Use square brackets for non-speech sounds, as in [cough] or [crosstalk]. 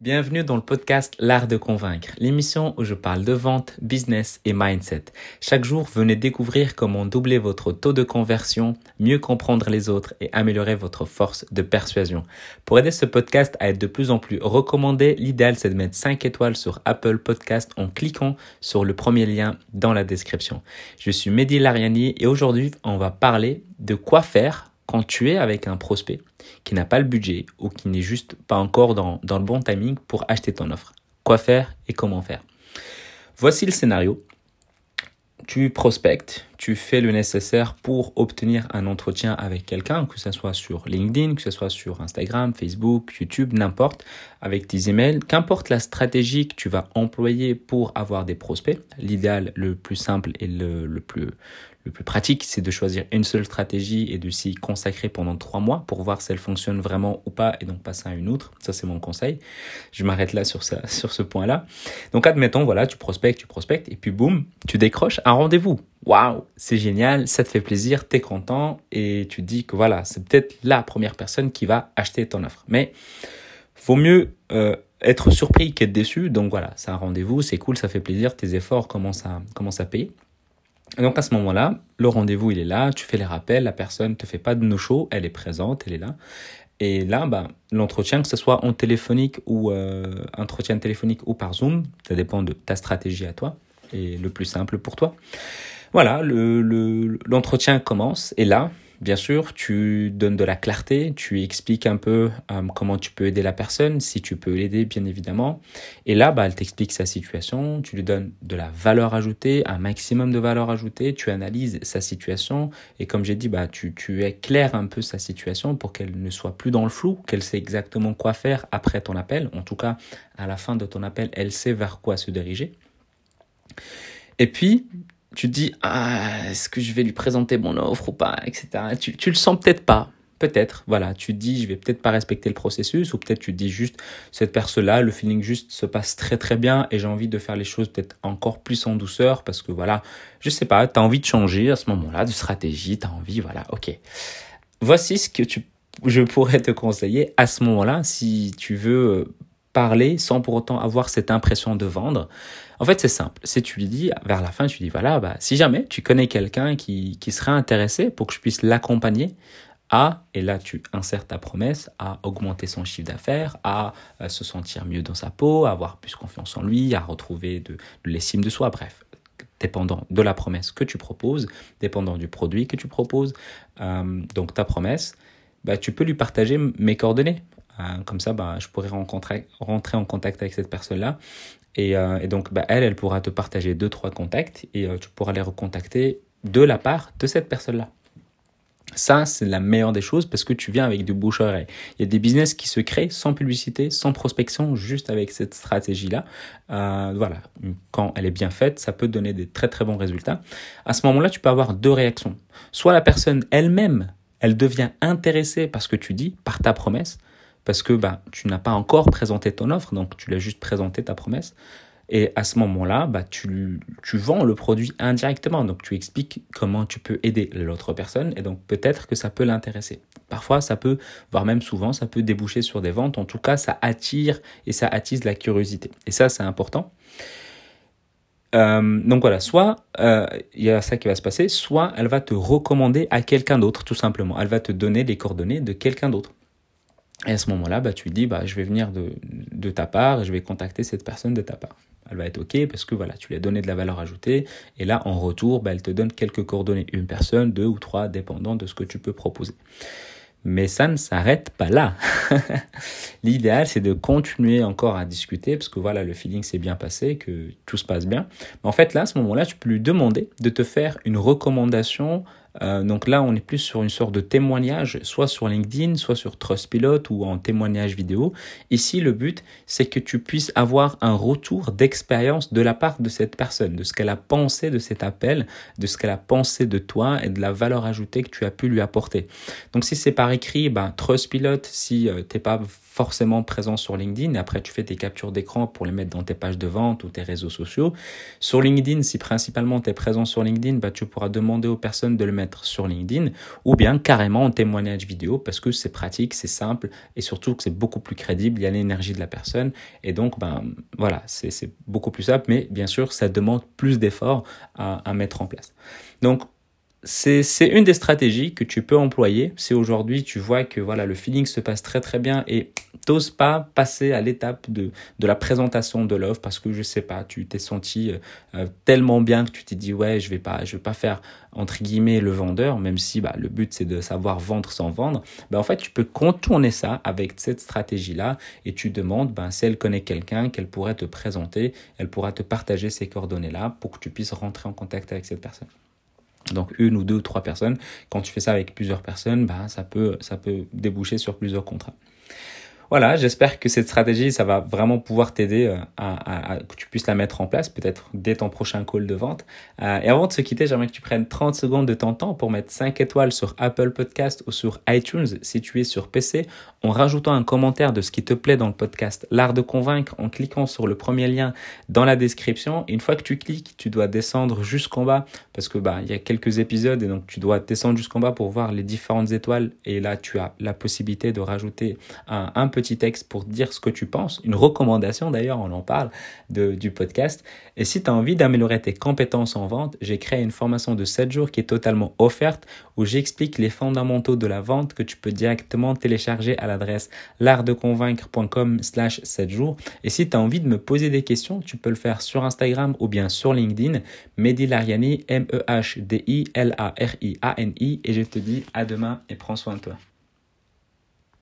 Bienvenue dans le podcast L'Art de Convaincre, l'émission où je parle de vente, business et mindset. Chaque jour, venez découvrir comment doubler votre taux de conversion, mieux comprendre les autres et améliorer votre force de persuasion. Pour aider ce podcast à être de plus en plus recommandé, l'idéal c'est de mettre 5 étoiles sur Apple Podcast en cliquant sur le premier lien dans la description. Je suis Mehdi Lariani et aujourd'hui, on va parler de quoi faire quand tu es avec un prospect qui n'a pas le budget ou qui n'est juste pas encore dans, le bon timing pour acheter ton offre. Quoi faire et comment faire? Voici le scénario. Tu prospectes, tu fais le nécessaire pour obtenir un entretien avec quelqu'un, que ce soit sur LinkedIn, que ce soit sur Instagram, Facebook, YouTube, n'importe, avec tes emails, qu'importe la stratégie que tu vas employer pour avoir des prospects. L'idéal, le plus simple et le, le plus, le plus pratique, c'est de choisir une seule stratégie et de s'y consacrer pendant trois mois pour voir si elle fonctionne vraiment ou pas et donc passer à une autre. Ça, c'est mon conseil. Je m'arrête là sur, ça, sur ce point-là. Donc, admettons, voilà, tu prospectes, tu prospectes et puis boum, tu décroches un rendez-vous. Waouh, c'est génial, ça te fait plaisir, tu es content et tu dis que voilà, c'est peut-être la première personne qui va acheter ton offre. Mais vaut mieux euh, être surpris qu'être déçu. Donc voilà, c'est un rendez-vous, c'est cool, ça fait plaisir, tes efforts commencent à, commencent à payer. Et donc à ce moment-là, le rendez-vous il est là, tu fais les rappels, la personne te fait pas de no-show, elle est présente, elle est là. Et là, bah, l'entretien, que ce soit en téléphonique ou euh, entretien téléphonique ou par Zoom, ça dépend de ta stratégie à toi et le plus simple pour toi. Voilà, l'entretien le, commence et là, Bien sûr, tu donnes de la clarté, tu expliques un peu euh, comment tu peux aider la personne, si tu peux l'aider, bien évidemment. Et là, bah, elle t'explique sa situation, tu lui donnes de la valeur ajoutée, un maximum de valeur ajoutée, tu analyses sa situation et comme j'ai dit, bah, tu, tu éclaires un peu sa situation pour qu'elle ne soit plus dans le flou, qu'elle sait exactement quoi faire après ton appel. En tout cas, à la fin de ton appel, elle sait vers quoi se diriger. Et puis, tu dis ah est-ce que je vais lui présenter mon offre ou pas etc tu tu le sens peut-être pas. Peut-être voilà. Tu dis je vais peut-être pas respecter le processus ou peut-être tu dis juste cette personne là le feeling juste se passe très très bien et j'ai envie de faire les choses peut-être encore plus en douceur parce que voilà je sais pas tu as envie de changer à ce moment-là de stratégie tu as envie voilà OK. Voici ce que tu je pourrais te conseiller à ce moment-là si tu veux euh, parler sans pour autant avoir cette impression de vendre. En fait, c'est simple. Si tu lui dis, vers la fin, tu dis, voilà, bah, si jamais tu connais quelqu'un qui, qui serait intéressé pour que je puisse l'accompagner à, et là tu insères ta promesse, à augmenter son chiffre d'affaires, à, se sentir mieux dans sa peau, à avoir plus confiance en lui, à retrouver de, l'estime de soi, bref dépendant de la promesse que tu proposes, dépendant du produit que tu proposes, euh, donc ta promesse, bah, tu peux lui partager mes coordonnées. Euh, comme ça, bah, je pourrais rentrer en contact avec cette personne-là. Et, euh, donc, bah, elle, elle pourra te partager deux, trois contacts et euh, tu pourras les recontacter de la part de cette personne-là. Ça, c'est la meilleure des choses parce que tu viens avec du bouche à oreille. Il y a des business qui se créent sans publicité, sans prospection, juste avec cette stratégie-là. Voilà, quand elle est bien faite, ça peut donner des très très bons résultats. À ce moment-là, tu peux avoir deux réactions. Soit la personne elle-même, elle devient intéressée par ce que tu dis, par ta promesse, parce que bah, tu n'as pas encore présenté ton offre, donc tu l'as juste présenté ta promesse. Et à ce moment-là, bah, tu, tu vends le produit indirectement. Donc tu expliques comment tu peux aider l'autre personne et donc peut-être que ça peut l'intéresser. Parfois, ça peut, voire même souvent, ça peut déboucher sur des ventes. En tout cas, ça attire et ça attise la curiosité. Et ça, c'est important. Euh, donc voilà, soit euh, il y a ça qui va se passer, soit elle va te recommander à quelqu'un d'autre, tout simplement. Elle va te donner les coordonnées de quelqu'un d'autre. Et à ce moment-là, bah, tu dis, bah, je vais venir de, de ta part, je vais contacter cette personne de ta part. Elle va être OK parce que voilà, tu lui as donné de la valeur ajoutée. Et là, en retour, bah, elle te donne quelques coordonnées. Une personne, deux ou trois, dépendant de ce que tu peux proposer. Mais ça ne s'arrête pas là. [laughs] L'idéal, c'est de continuer encore à discuter parce que voilà, le feeling s'est bien passé, que tout se passe bien. Mais en fait, là, à ce moment-là, tu peux lui demander de te faire une recommandation euh, donc là, on est plus sur une sorte de témoignage, soit sur LinkedIn, soit sur Trustpilot ou en témoignage vidéo. Ici, le but, c'est que tu puisses avoir un retour d'expérience de la part de cette personne, de ce qu'elle a pensé de cet appel, de ce qu'elle a pensé de toi et de la valeur ajoutée que tu as pu lui apporter. Donc si c'est par écrit, ben, Trustpilot, si euh, tu n'es pas forcément présent sur LinkedIn, après tu fais tes captures d'écran pour les mettre dans tes pages de vente ou tes réseaux sociaux. Sur LinkedIn, si principalement tu es présent sur LinkedIn, bah, tu pourras demander aux personnes de le mettre sur LinkedIn ou bien carrément en témoignage vidéo parce que c'est pratique, c'est simple et surtout que c'est beaucoup plus crédible, il y a l'énergie de la personne et donc ben voilà, c'est beaucoup plus simple mais bien sûr ça demande plus d'efforts à, à mettre en place. Donc c'est une des stratégies que tu peux employer. Si aujourd'hui tu vois que voilà le feeling se passe très très bien et t'oses pas passer à l'étape de, de la présentation de l'offre parce que je sais pas tu t'es senti euh, euh, tellement bien que tu t'es dit ouais je vais pas je vais pas faire entre guillemets le vendeur même si bah, le but c'est de savoir vendre sans vendre. Bah, en fait tu peux contourner ça avec cette stratégie là et tu demandes ben si elle connaît quelqu'un qu'elle pourrait te présenter elle pourra te partager ces coordonnées là pour que tu puisses rentrer en contact avec cette personne donc une ou deux ou trois personnes. Quand tu fais ça avec plusieurs personnes, bah, ça, peut, ça peut déboucher sur plusieurs contrats. Voilà, j'espère que cette stratégie, ça va vraiment pouvoir t'aider euh, à, que tu puisses la mettre en place, peut-être dès ton prochain call de vente. Euh, et avant de se quitter, j'aimerais que tu prennes 30 secondes de ton temps pour mettre 5 étoiles sur Apple Podcast ou sur iTunes si tu es sur PC, en rajoutant un commentaire de ce qui te plaît dans le podcast L'Art de Convaincre en cliquant sur le premier lien dans la description. une fois que tu cliques, tu dois descendre jusqu'en bas parce que bah il y a quelques épisodes et donc tu dois descendre jusqu'en bas pour voir les différentes étoiles et là tu as la possibilité de rajouter un, un peu petit texte pour dire ce que tu penses, une recommandation d'ailleurs, on en parle du podcast. Et si tu as envie d'améliorer tes compétences en vente, j'ai créé une formation de 7 jours qui est totalement offerte où j'explique les fondamentaux de la vente que tu peux directement télécharger à l'adresse l'artdeconvaincre.com slash 7 jours. Et si tu as envie de me poser des questions, tu peux le faire sur Instagram ou bien sur LinkedIn, Mehdi Lariani, M-E-H-D-I-L-A-R-I-A-N-I. Et je te dis à demain et prends soin de toi.